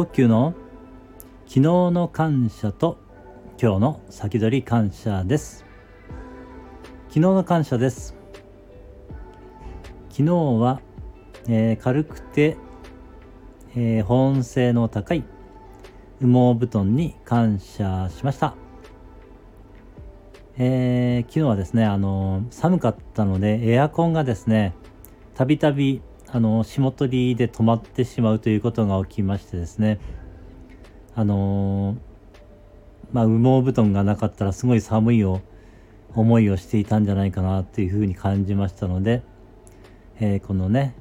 呼吸の昨日の感謝と今日の先取り感謝です。昨日の感謝です。昨日は、えー、軽くて、えー、保温性の高い羽毛布団に感謝しました。えー、昨日はですね、あの寒かったので、エアコンがですね、たびたび、あの霜取りで止まってしまうということが起きましてですね、あのまあ、羽毛布団がなかったらすごい寒いを思いをしていたんじゃないかなというふうに感じましたので、えー、このね、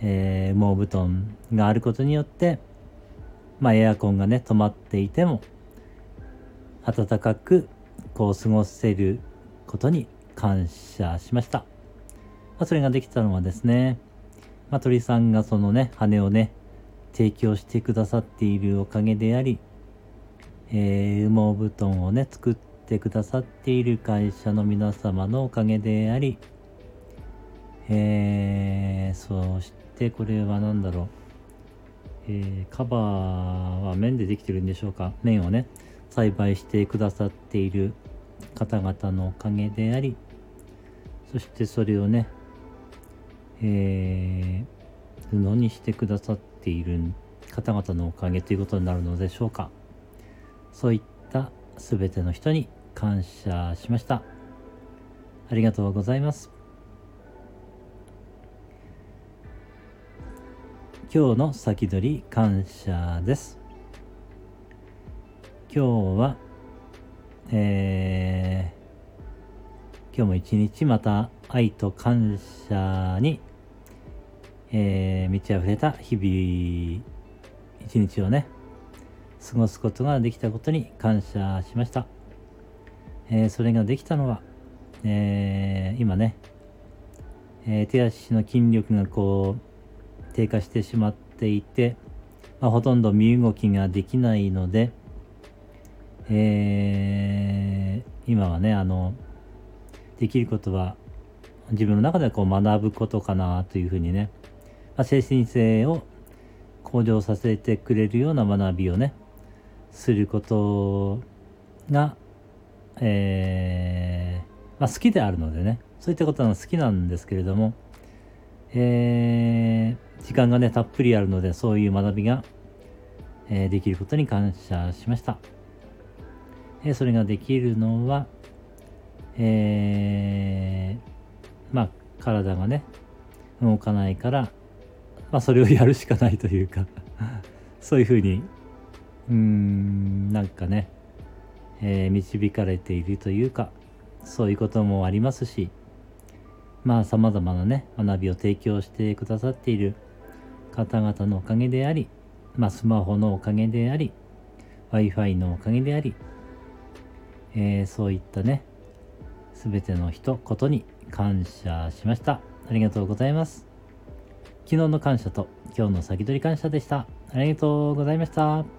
えー、羽毛布団があることによって、まあ、エアコンがね止まっていても暖かくこう過ごせることに感謝しました。まあ、それができたのはですね、まあ、鳥さんがそのね、羽をね、提供してくださっているおかげであり、えー、羽毛布団をね、作ってくださっている会社の皆様のおかげであり、えー、そしてこれは何だろう、えー、カバーは綿でできてるんでしょうか？綿をね、栽培してくださっている方々のおかげでありそしてそれをね、えー、布にしてくださっている方々のおかげということになるのでしょうか。そういった全ての人に感謝しました。ありがとうございます。今日の先取り感謝です。今日はえー、今日も一日また愛と感謝に、えー、満ち溢れた日々、一日をね、過ごすことができたことに感謝しました。えー、それができたのは、えー、今ね、えー、手足の筋力がこう低下してしまっていて、まあ、ほとんど身動きができないので、えー、今はね、あの、できることは、自分の中ではこう学ぶことかなというふうにね、ま、精神性を向上させてくれるような学びをね、することが、えー、まあ、好きであるのでね、そういったことが好きなんですけれども、えー、時間がね、たっぷりあるので、そういう学びが、えー、できることに感謝しました。えそれができるのは、えー、まあ、体がね、動かないから、まあ、それをやるしかないというか そういうふうに、うーん、なんかね、えー、導かれているというか、そういうこともありますし、まあ、様々なね、学びを提供してくださっている方々のおかげであり、まあ、スマホのおかげであり、Wi-Fi のおかげであり、えー、そういったね、すべての人、ことに感謝しました。ありがとうございます。昨日の感謝と今日の先取り感謝でした。ありがとうございました。